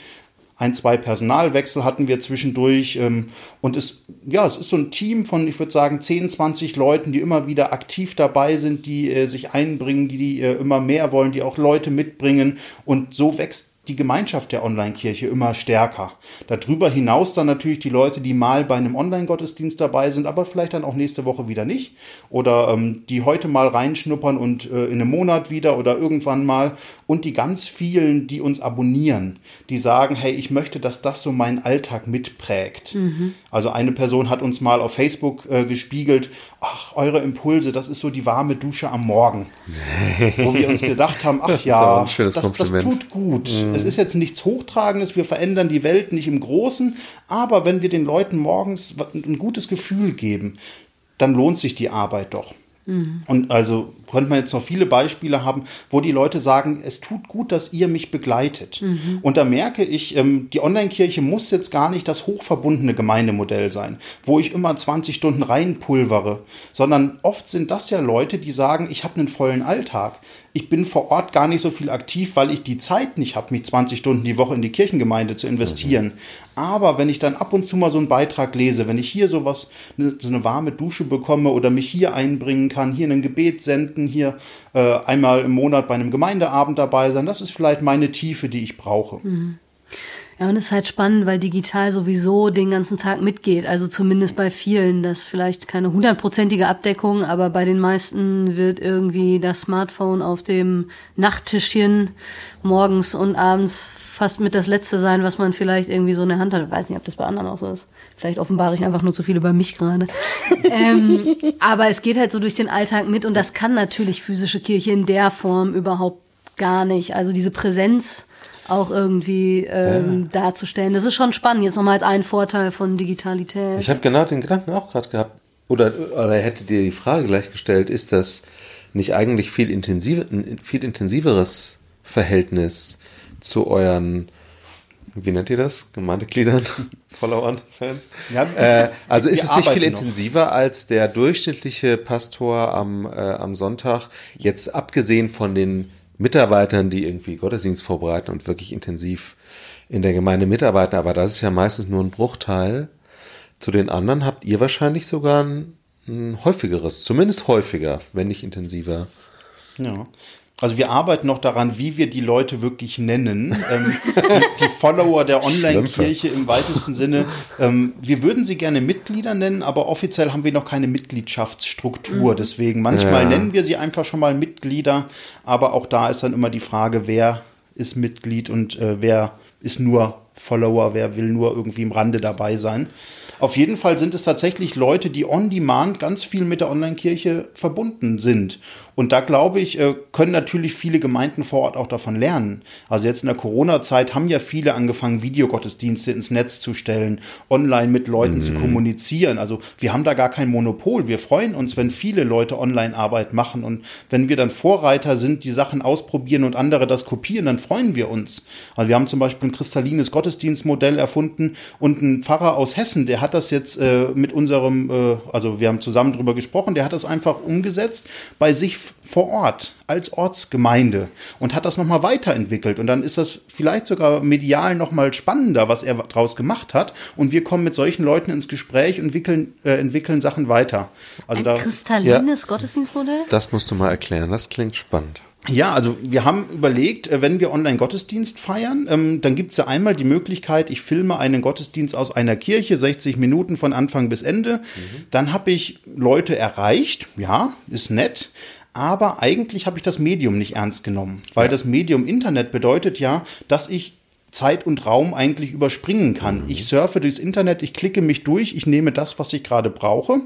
ein, zwei Personalwechsel hatten wir zwischendurch. Ähm, und es, ja, es ist so ein Team von, ich würde sagen, 10, 20 Leuten, die immer wieder aktiv dabei sind, die äh, sich einbringen, die, die äh, immer mehr wollen, die auch Leute mitbringen. Und so wächst die Gemeinschaft der Online-Kirche immer stärker. Darüber hinaus dann natürlich die Leute, die mal bei einem Online-Gottesdienst dabei sind, aber vielleicht dann auch nächste Woche wieder nicht. Oder ähm, die heute mal reinschnuppern und äh, in einem Monat wieder oder irgendwann mal. Und die ganz vielen, die uns abonnieren, die sagen, hey, ich möchte, dass das so meinen Alltag mitprägt. Mhm. Also eine Person hat uns mal auf Facebook äh, gespiegelt, ach, eure Impulse, das ist so die warme Dusche am Morgen. Wo wir uns gedacht haben, ach das ja, das, das, tut gut. Mhm. Es ist jetzt nichts Hochtragendes, wir verändern die Welt nicht im Großen, aber wenn wir den Leuten morgens ein gutes Gefühl geben, dann lohnt sich die Arbeit doch. Mhm. Und also könnte man jetzt noch viele Beispiele haben, wo die Leute sagen, es tut gut, dass ihr mich begleitet. Mhm. Und da merke ich, ähm, die Online-Kirche muss jetzt gar nicht das hochverbundene Gemeindemodell sein, wo ich immer 20 Stunden reinpulvere, sondern oft sind das ja Leute, die sagen, ich habe einen vollen Alltag ich bin vor Ort gar nicht so viel aktiv, weil ich die Zeit nicht habe, mich 20 Stunden die Woche in die Kirchengemeinde zu investieren. Mhm. Aber wenn ich dann ab und zu mal so einen Beitrag lese, wenn ich hier sowas, ne, so eine warme Dusche bekomme oder mich hier einbringen kann, hier ein Gebet senden, hier äh, einmal im Monat bei einem Gemeindeabend dabei sein, das ist vielleicht meine Tiefe, die ich brauche. Mhm. Ja, und es ist halt spannend, weil digital sowieso den ganzen Tag mitgeht. Also zumindest bei vielen. Das ist vielleicht keine hundertprozentige Abdeckung, aber bei den meisten wird irgendwie das Smartphone auf dem Nachttischchen morgens und abends fast mit das Letzte sein, was man vielleicht irgendwie so in der Hand hat. Ich weiß nicht, ob das bei anderen auch so ist. Vielleicht offenbare ich einfach nur zu viel über mich gerade. ähm, aber es geht halt so durch den Alltag mit und das kann natürlich physische Kirche in der Form überhaupt gar nicht. Also diese Präsenz auch irgendwie ähm, ja. darzustellen. Das ist schon spannend. Jetzt nochmal als ein Vorteil von Digitalität. Ich habe genau den Gedanken auch gerade gehabt. Oder, oder hätte dir die Frage gleich gestellt, ist das nicht eigentlich viel, intensiv, viel intensiveres Verhältnis zu euren wie nennt ihr das? Gemeindegliedern, Followern, Fans? Ja, äh, also ist es nicht viel intensiver noch. als der durchschnittliche Pastor am, äh, am Sonntag, jetzt abgesehen von den Mitarbeitern, die irgendwie Gottesdienst vorbereiten und wirklich intensiv in der Gemeinde mitarbeiten, aber das ist ja meistens nur ein Bruchteil. Zu den anderen habt ihr wahrscheinlich sogar ein, ein häufigeres, zumindest häufiger, wenn nicht intensiver. Ja. Also wir arbeiten noch daran, wie wir die Leute wirklich nennen. Ähm, die, die, Follower der Online-Kirche im weitesten Sinne. Ähm, wir würden sie gerne Mitglieder nennen, aber offiziell haben wir noch keine Mitgliedschaftsstruktur. Deswegen manchmal ja. nennen wir sie einfach schon mal Mitglieder, aber auch da ist dann immer die Frage, wer ist Mitglied und äh, wer ist nur Follower, wer will nur irgendwie im Rande dabei sein. Auf jeden Fall sind es tatsächlich Leute, die on demand ganz viel mit der Online-Kirche verbunden sind. Und da glaube ich, äh, können natürlich viele Gemeinden vor Ort auch davon lernen. Also jetzt in der Corona-Zeit haben ja viele angefangen, Videogottesdienste ins Netz zu stellen, online mit Leuten mhm. zu kommunizieren. Also wir haben da gar kein Monopol. Wir freuen uns, wenn viele Leute Online-Arbeit machen. Und wenn wir dann Vorreiter sind, die Sachen ausprobieren und andere das kopieren, dann freuen wir uns. Also wir haben zum Beispiel ein kristallines Gottesdienstmodell erfunden und ein Pfarrer aus Hessen, der hat das jetzt äh, mit unserem, äh, also wir haben zusammen drüber gesprochen, der hat das einfach umgesetzt bei sich vor Ort als Ortsgemeinde und hat das nochmal weiterentwickelt. Und dann ist das vielleicht sogar medial nochmal spannender, was er daraus gemacht hat. Und wir kommen mit solchen Leuten ins Gespräch und entwickeln, äh, entwickeln Sachen weiter. Also Ein da, kristallines ja, Gottesdienstmodell? Das musst du mal erklären, das klingt spannend. Ja, also wir haben überlegt, äh, wenn wir Online-Gottesdienst feiern, ähm, dann gibt es ja einmal die Möglichkeit, ich filme einen Gottesdienst aus einer Kirche, 60 Minuten von Anfang bis Ende. Mhm. Dann habe ich Leute erreicht, ja, ist nett. Aber eigentlich habe ich das Medium nicht ernst genommen, weil ja. das Medium Internet bedeutet ja, dass ich Zeit und Raum eigentlich überspringen kann. Mhm. Ich surfe durchs Internet, ich klicke mich durch, ich nehme das, was ich gerade brauche.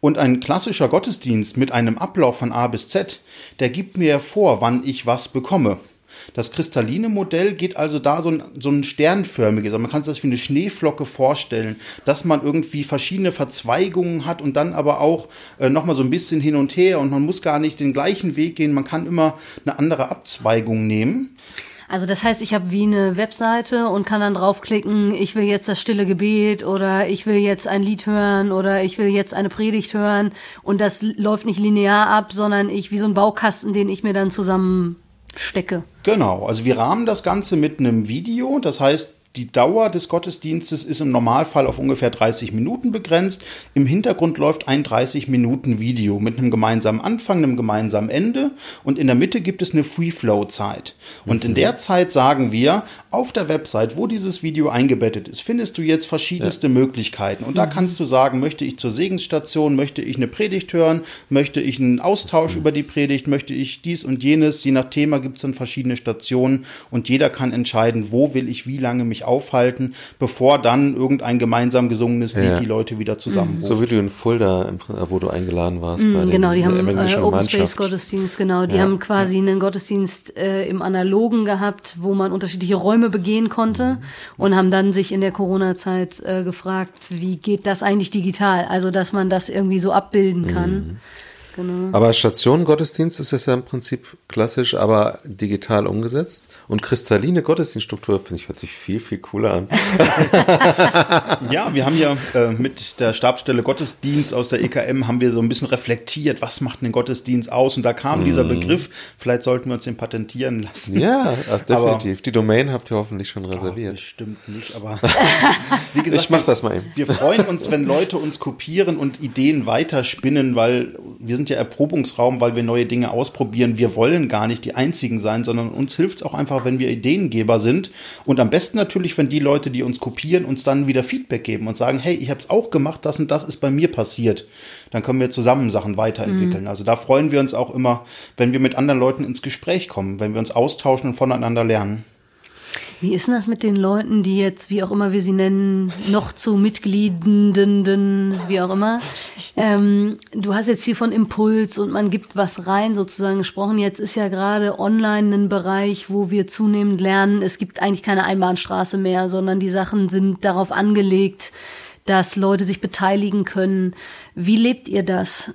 Und ein klassischer Gottesdienst mit einem Ablauf von A bis Z, der gibt mir vor, wann ich was bekomme. Das kristalline Modell geht also da so ein, so ein sternförmiges, also man kann sich das wie eine Schneeflocke vorstellen, dass man irgendwie verschiedene Verzweigungen hat und dann aber auch äh, nochmal so ein bisschen hin und her und man muss gar nicht den gleichen Weg gehen, man kann immer eine andere Abzweigung nehmen. Also das heißt, ich habe wie eine Webseite und kann dann draufklicken, ich will jetzt das stille Gebet oder ich will jetzt ein Lied hören oder ich will jetzt eine Predigt hören und das läuft nicht linear ab, sondern ich wie so ein Baukasten, den ich mir dann zusammen stecke. Genau, also wir rahmen das Ganze mit einem Video, das heißt, die Dauer des Gottesdienstes ist im Normalfall auf ungefähr 30 Minuten begrenzt. Im Hintergrund läuft ein 30 Minuten Video mit einem gemeinsamen Anfang, einem gemeinsamen Ende und in der Mitte gibt es eine Free-Flow-Zeit. Und mhm. in der Zeit sagen wir, auf der Website, wo dieses Video eingebettet ist, findest du jetzt verschiedenste ja. Möglichkeiten. Und da mhm. kannst du sagen, möchte ich zur Segensstation, möchte ich eine Predigt hören, möchte ich einen Austausch mhm. über die Predigt, möchte ich dies und jenes. Je nach Thema gibt es dann verschiedene Stationen und jeder kann entscheiden, wo will ich wie lange mich aufhalten, bevor dann irgendein gemeinsam gesungenes Lied ja. die Leute wieder zusammenruft. So wie du in Fulda, wo du eingeladen warst. Mm, genau, die haben äh, Open Space Gottesdienst, genau. Die ja. haben quasi einen Gottesdienst äh, im Analogen gehabt, wo man unterschiedliche Räume begehen konnte mhm. und haben dann sich in der Corona-Zeit äh, gefragt, wie geht das eigentlich digital? Also, dass man das irgendwie so abbilden kann. Mhm. Genau. Aber Stationen-Gottesdienst ist ja im Prinzip klassisch, aber digital umgesetzt. Und kristalline Gottesdienststruktur, finde ich, hört sich viel, viel cooler an. ja, wir haben ja äh, mit der Stabsstelle Gottesdienst aus der EKM haben wir so ein bisschen reflektiert, was macht einen Gottesdienst aus? Und da kam mm. dieser Begriff, vielleicht sollten wir uns den patentieren lassen. Ja, definitiv. Aber, Die Domain habt ihr hoffentlich schon reserviert. Oh, das stimmt nicht, aber wie gesagt, ich mach das mal eben. Wir freuen uns, wenn Leute uns kopieren und Ideen weiterspinnen, weil wir sind sind ja Erprobungsraum, weil wir neue Dinge ausprobieren. Wir wollen gar nicht die Einzigen sein, sondern uns hilft es auch einfach, wenn wir Ideengeber sind. Und am besten natürlich, wenn die Leute, die uns kopieren, uns dann wieder Feedback geben und sagen, hey, ich habe es auch gemacht, das und das ist bei mir passiert. Dann können wir zusammen Sachen weiterentwickeln. Mhm. Also da freuen wir uns auch immer, wenn wir mit anderen Leuten ins Gespräch kommen, wenn wir uns austauschen und voneinander lernen. Wie ist denn das mit den Leuten, die jetzt, wie auch immer wir sie nennen, noch zu Mitgliedenden, wie auch immer? Ähm, du hast jetzt viel von Impuls und man gibt was rein sozusagen gesprochen. Jetzt ist ja gerade online ein Bereich, wo wir zunehmend lernen, es gibt eigentlich keine Einbahnstraße mehr, sondern die Sachen sind darauf angelegt, dass Leute sich beteiligen können. Wie lebt ihr das?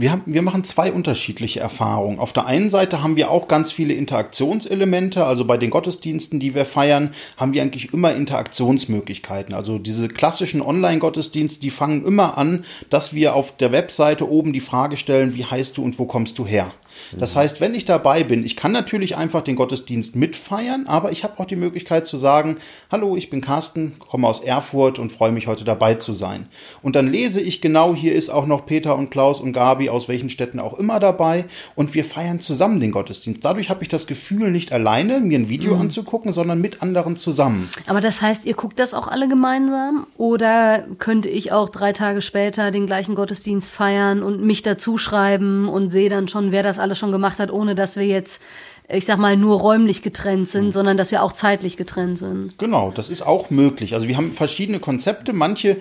Wir, haben, wir machen zwei unterschiedliche Erfahrungen. Auf der einen Seite haben wir auch ganz viele Interaktionselemente. Also bei den Gottesdiensten, die wir feiern, haben wir eigentlich immer Interaktionsmöglichkeiten. Also diese klassischen Online-Gottesdienste, die fangen immer an, dass wir auf der Webseite oben die Frage stellen, wie heißt du und wo kommst du her? Das heißt, wenn ich dabei bin, ich kann natürlich einfach den Gottesdienst mitfeiern, aber ich habe auch die Möglichkeit zu sagen, hallo, ich bin Carsten, komme aus Erfurt und freue mich heute dabei zu sein. Und dann lese ich genau, hier ist auch noch Peter und Klaus und Gabi aus welchen Städten auch immer dabei und wir feiern zusammen den Gottesdienst. Dadurch habe ich das Gefühl, nicht alleine mir ein Video mhm. anzugucken, sondern mit anderen zusammen. Aber das heißt, ihr guckt das auch alle gemeinsam oder könnte ich auch drei Tage später den gleichen Gottesdienst feiern und mich dazu schreiben und sehe dann schon, wer das alles schon gemacht hat, ohne dass wir jetzt ich sag mal, nur räumlich getrennt sind, mhm. sondern dass wir auch zeitlich getrennt sind. Genau, das ist auch möglich. Also wir haben verschiedene Konzepte. Manche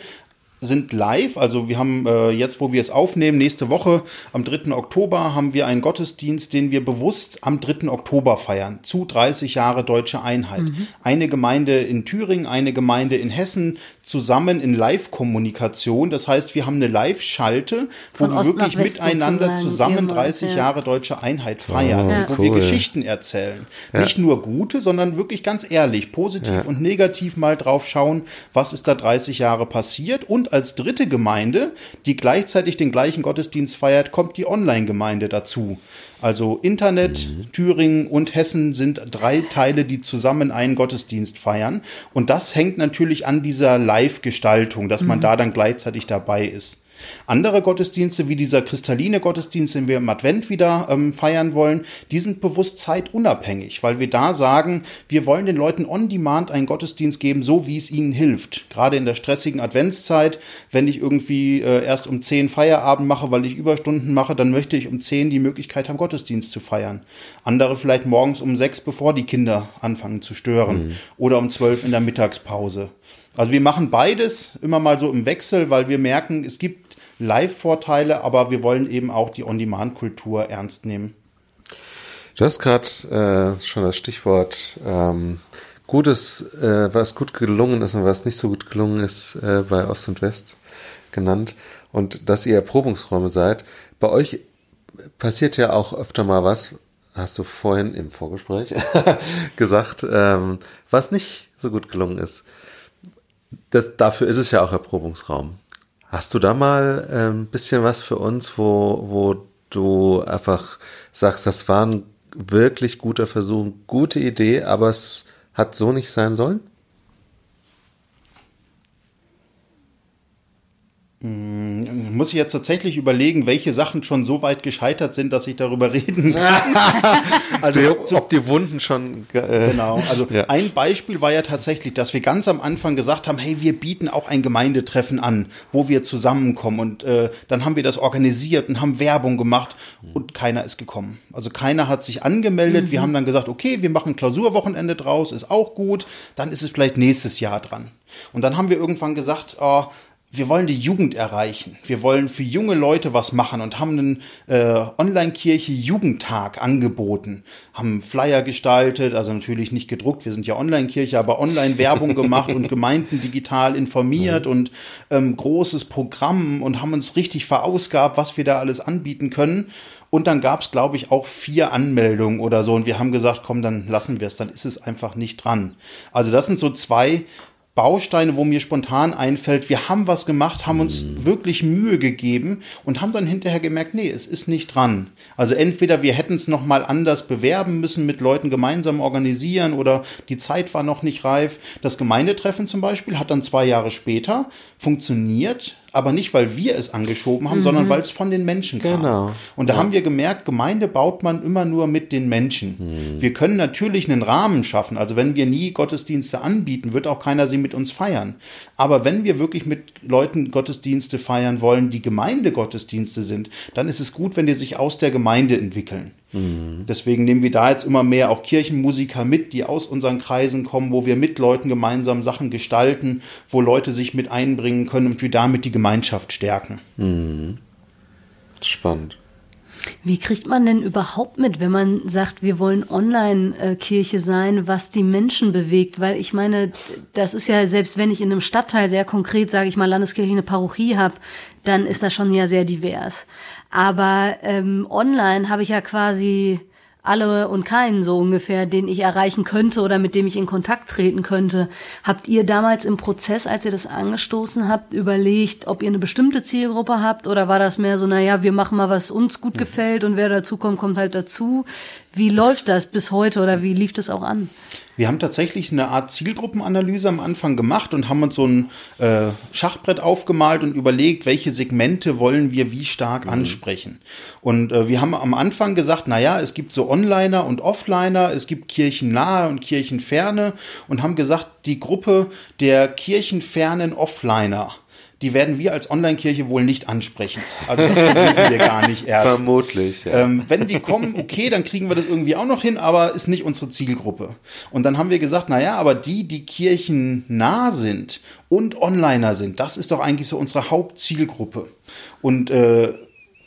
sind live. Also wir haben äh, jetzt, wo wir es aufnehmen, nächste Woche am 3. Oktober haben wir einen Gottesdienst, den wir bewusst am 3. Oktober feiern, zu 30 Jahre deutsche Einheit. Mhm. Eine Gemeinde in Thüringen, eine Gemeinde in Hessen, zusammen in Live-Kommunikation. Das heißt, wir haben eine Live-Schalte, wo wir wirklich miteinander zusammen 30 ja. Jahre deutsche Einheit feiern, oh, wo cool. wir Geschichten erzählen. Ja. Nicht nur gute, sondern wirklich ganz ehrlich, positiv ja. und negativ mal drauf schauen, was ist da 30 Jahre passiert und als dritte Gemeinde, die gleichzeitig den gleichen Gottesdienst feiert, kommt die Online-Gemeinde dazu. Also Internet, mhm. Thüringen und Hessen sind drei Teile, die zusammen einen Gottesdienst feiern. Und das hängt natürlich an dieser Live-Gestaltung, dass man mhm. da dann gleichzeitig dabei ist. Andere Gottesdienste, wie dieser kristalline Gottesdienst, den wir im Advent wieder ähm, feiern wollen, die sind bewusst zeitunabhängig, weil wir da sagen, wir wollen den Leuten on demand einen Gottesdienst geben, so wie es ihnen hilft. Gerade in der stressigen Adventszeit, wenn ich irgendwie äh, erst um zehn Feierabend mache, weil ich Überstunden mache, dann möchte ich um zehn die Möglichkeit haben, Gottesdienst zu feiern. Andere vielleicht morgens um sechs, bevor die Kinder anfangen zu stören. Mhm. Oder um zwölf in der Mittagspause. Also wir machen beides immer mal so im Wechsel, weil wir merken, es gibt Live-Vorteile, aber wir wollen eben auch die On-Demand-Kultur ernst nehmen. Du hast gerade äh, schon das Stichwort ähm, Gutes, äh, was gut gelungen ist und was nicht so gut gelungen ist äh, bei Ost und West genannt und dass ihr Erprobungsräume seid. Bei euch passiert ja auch öfter mal was, hast du vorhin im Vorgespräch gesagt, ähm, was nicht so gut gelungen ist. Das, dafür ist es ja auch Erprobungsraum. Hast du da mal ein ähm, bisschen was für uns, wo, wo du einfach sagst, das war ein wirklich guter Versuch, gute Idee, aber es hat so nicht sein sollen? Hm, muss ich jetzt tatsächlich überlegen, welche Sachen schon so weit gescheitert sind, dass ich darüber reden kann. Also ob die Wunden schon. Äh, genau. Also ja. ein Beispiel war ja tatsächlich, dass wir ganz am Anfang gesagt haben, hey, wir bieten auch ein Gemeindetreffen an, wo wir zusammenkommen. Und äh, dann haben wir das organisiert und haben Werbung gemacht und keiner ist gekommen. Also keiner hat sich angemeldet. Mhm. Wir haben dann gesagt, okay, wir machen Klausurwochenende draus, ist auch gut. Dann ist es vielleicht nächstes Jahr dran. Und dann haben wir irgendwann gesagt, oh, wir wollen die Jugend erreichen. Wir wollen für junge Leute was machen und haben einen äh, Online-Kirche Jugendtag angeboten, haben Flyer gestaltet, also natürlich nicht gedruckt, wir sind ja Online-Kirche, aber Online-Werbung gemacht und Gemeinden digital informiert mhm. und ähm, großes Programm und haben uns richtig verausgabt, was wir da alles anbieten können. Und dann gab es, glaube ich, auch vier Anmeldungen oder so. Und wir haben gesagt, komm, dann lassen wir es, dann ist es einfach nicht dran. Also das sind so zwei Bausteine, wo mir spontan einfällt, wir haben was gemacht, haben uns mhm. wirklich Mühe gegeben und haben dann hinterher gemerkt, nee, es ist nicht dran. Also entweder wir hätten es nochmal anders bewerben müssen, mit Leuten gemeinsam organisieren oder die Zeit war noch nicht reif. Das Gemeindetreffen zum Beispiel hat dann zwei Jahre später funktioniert, aber nicht, weil wir es angeschoben haben, mhm. sondern weil es von den Menschen kam. Genau. Und da ja. haben wir gemerkt, Gemeinde baut man immer nur mit den Menschen. Mhm. Wir können natürlich einen Rahmen schaffen. Also wenn wir nie Gottesdienste anbieten, wird auch keiner sie mit uns feiern. Aber wenn wir wirklich mit Leuten Gottesdienste feiern wollen, die Gemeindegottesdienste sind, dann ist es gut, wenn die sich aus der Gemeinde entwickeln. Deswegen nehmen wir da jetzt immer mehr auch Kirchenmusiker mit, die aus unseren Kreisen kommen, wo wir mit Leuten gemeinsam Sachen gestalten, wo Leute sich mit einbringen können und wir damit die Gemeinschaft stärken. Spannend. Wie kriegt man denn überhaupt mit, wenn man sagt, wir wollen Online-Kirche sein, was die Menschen bewegt? Weil ich meine, das ist ja, selbst wenn ich in einem Stadtteil sehr konkret, sage ich mal, Landeskirche eine Parochie habe, dann ist das schon ja sehr divers. Aber ähm, online habe ich ja quasi alle und keinen so ungefähr, den ich erreichen könnte oder mit dem ich in Kontakt treten könnte. Habt ihr damals im Prozess, als ihr das angestoßen habt, überlegt, ob ihr eine bestimmte Zielgruppe habt oder war das mehr so, naja, wir machen mal, was uns gut gefällt und wer dazu kommt, kommt halt dazu. Wie läuft das bis heute oder wie lief das auch an? Wir haben tatsächlich eine Art Zielgruppenanalyse am Anfang gemacht und haben uns so ein äh, Schachbrett aufgemalt und überlegt, welche Segmente wollen wir wie stark ansprechen. Und äh, wir haben am Anfang gesagt, na ja, es gibt so Onliner und Offliner, es gibt kirchennahe und kirchenferne und haben gesagt, die Gruppe der kirchenfernen Offliner, die werden wir als Online-Kirche wohl nicht ansprechen. Also das versuchen wir gar nicht erst. Vermutlich. Ja. Ähm, wenn die kommen, okay, dann kriegen wir das irgendwie auch noch hin, aber ist nicht unsere Zielgruppe. Und dann haben wir gesagt, na ja, aber die, die kirchennah sind und Onliner sind, das ist doch eigentlich so unsere Hauptzielgruppe. Und äh,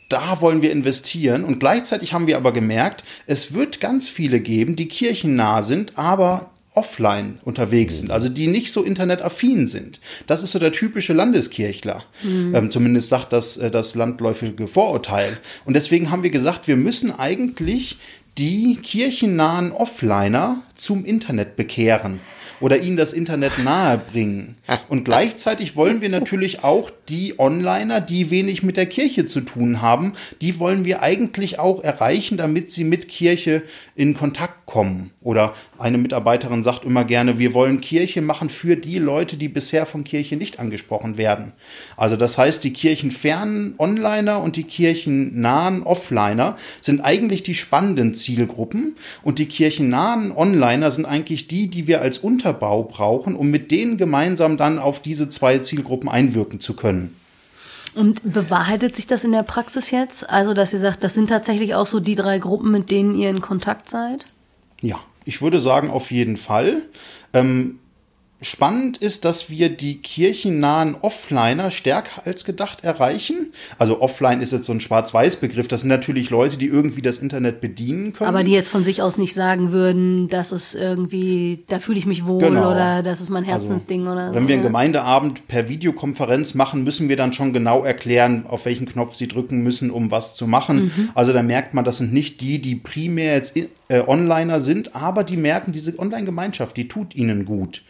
da wollen wir investieren. Und gleichzeitig haben wir aber gemerkt, es wird ganz viele geben, die kirchennah sind, aber offline unterwegs sind, also die nicht so internetaffin sind. Das ist so der typische Landeskirchler. Ähm, zumindest sagt das äh, das landläufige Vorurteil. Und deswegen haben wir gesagt, wir müssen eigentlich die kirchennahen Offliner zum Internet bekehren oder ihnen das Internet nahebringen. Und gleichzeitig wollen wir natürlich auch die Onliner, die wenig mit der Kirche zu tun haben, die wollen wir eigentlich auch erreichen, damit sie mit Kirche in Kontakt kommen. Oder eine Mitarbeiterin sagt immer gerne, wir wollen Kirche machen für die Leute, die bisher von Kirche nicht angesprochen werden. Also das heißt, die kirchenfernen Onliner und die kirchennahen Offliner sind eigentlich die spannenden Zielgruppen und die kirchennahen Onliner sind eigentlich die, die wir als Unterbau brauchen, um mit denen gemeinsam dann auf diese zwei Zielgruppen einwirken zu können. Und bewahrheitet sich das in der Praxis jetzt? Also, dass ihr sagt, das sind tatsächlich auch so die drei Gruppen, mit denen ihr in Kontakt seid? Ja, ich würde sagen, auf jeden Fall. Ähm, Spannend ist, dass wir die kirchennahen Offliner stärker als gedacht erreichen. Also Offline ist jetzt so ein Schwarz-Weiß-Begriff. Das sind natürlich Leute, die irgendwie das Internet bedienen können. Aber die jetzt von sich aus nicht sagen würden, das ist irgendwie, da fühle ich mich wohl Genau. oder das ist mein Herzensding oder Wenn so. wir einen. Gemeindeabend per Videokonferenz machen, müssen wir dann schon genau erklären, auf welchen Knopf sie drücken müssen, um was zu machen. Also da merkt man, das sind nicht die, die primär jetzt äh, Onliner sind, aber die merken, diese Online-Gemeinschaft, die tut ihnen gut.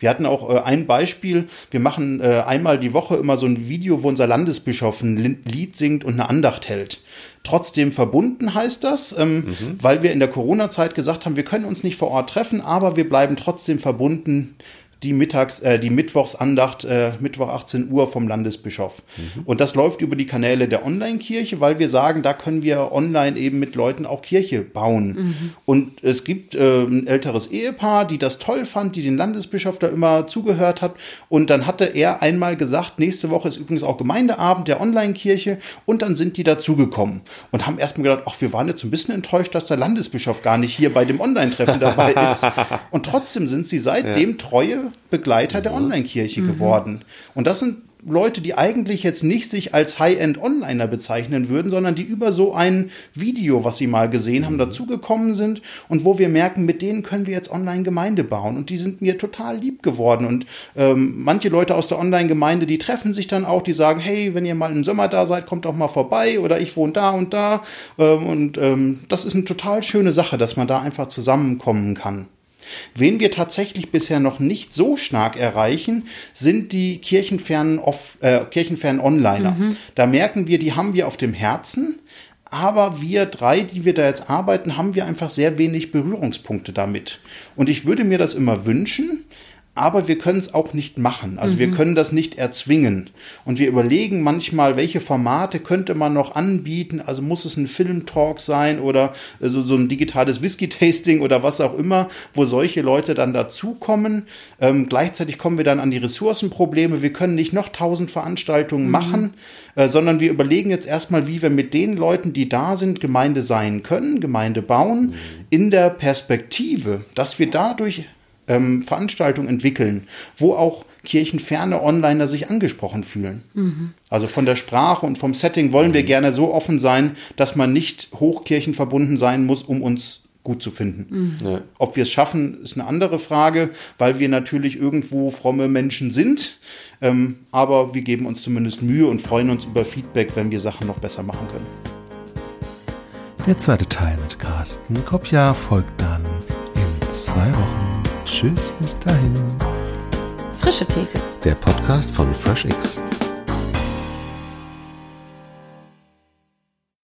Wir hatten auch äh, ein Beispiel. Wir machen äh, einmal die Woche immer so ein Video, wo unser Landesbischof ein Lied singt und eine Andacht hält. Trotzdem verbunden heißt das, ähm, weil wir in der Corona-Zeit gesagt haben, wir können uns nicht vor Ort treffen, aber wir bleiben trotzdem verbunden die Mittags, äh, die Mittwochsandacht, äh, Mittwoch 18 Uhr vom Landesbischof. Und das läuft über die Kanäle der Online-Kirche, weil wir sagen, da können wir online eben mit Leuten auch Kirche bauen. Und es gibt äh, ein älteres Ehepaar, die das toll fand, die den Landesbischof da immer zugehört hat. Und dann hatte er einmal gesagt, nächste Woche ist übrigens auch Gemeindeabend der Online-Kirche. Und dann sind die dazugekommen und haben erstmal gedacht, ach, wir waren jetzt ein bisschen enttäuscht, dass der Landesbischof gar nicht hier bei dem Online-Treffen dabei ist. Und trotzdem sind sie seitdem treue Begleiter der Online-Kirche geworden. Und das sind Leute, die eigentlich jetzt nicht sich als High-End-Onliner bezeichnen würden, sondern die über so ein Video, was sie mal gesehen haben, dazugekommen sind und wo wir merken, mit denen können wir jetzt Online-Gemeinde bauen. Und die sind mir total lieb geworden. Und ähm, manche Leute aus der Online-Gemeinde, die treffen sich dann auch, die sagen, hey, wenn ihr mal im Sommer da seid, kommt doch mal vorbei oder ich wohne da und da. Ähm, und ähm, das ist eine total schöne Sache, dass man da einfach zusammenkommen kann. Wen wir tatsächlich bisher noch nicht so stark erreichen, sind die kirchenfernen, Off, äh, kirchenfernen Onliner. Da merken wir, die haben wir auf dem Herzen. Aber wir drei, die wir da jetzt arbeiten, haben wir einfach sehr wenig Berührungspunkte damit. Und ich würde mir das immer wünschen, aber wir können es auch nicht machen. Also wir können das nicht erzwingen. Und wir überlegen manchmal, welche Formate könnte man noch anbieten. Also muss es ein Filmtalk sein oder so, so ein digitales Whisky-Tasting oder was auch immer, wo solche Leute dann dazukommen. Ähm, gleichzeitig kommen wir dann an die Ressourcenprobleme. Wir können nicht noch tausend Veranstaltungen machen, äh, sondern wir überlegen jetzt erstmal, wie wir mit den Leuten, die da sind, Gemeinde sein können, Gemeinde bauen, in der Perspektive, dass wir dadurch ähm, Veranstaltungen entwickeln, wo auch kirchenferne Onliner sich angesprochen fühlen. Also von der Sprache und vom Setting wollen wir gerne so offen sein, dass man nicht hochkirchenverbunden sein muss, um uns gut zu finden. Ja. Ob wir es schaffen, ist eine andere Frage, weil wir natürlich irgendwo fromme Menschen sind. Ähm, aber wir geben uns zumindest Mühe und freuen uns über Feedback, wenn wir Sachen noch besser machen können. Der zweite Teil mit Carsten Kopja folgt dann in zwei Wochen. Tschüss, bis dahin. Frische Theke. Der Podcast von FreshX.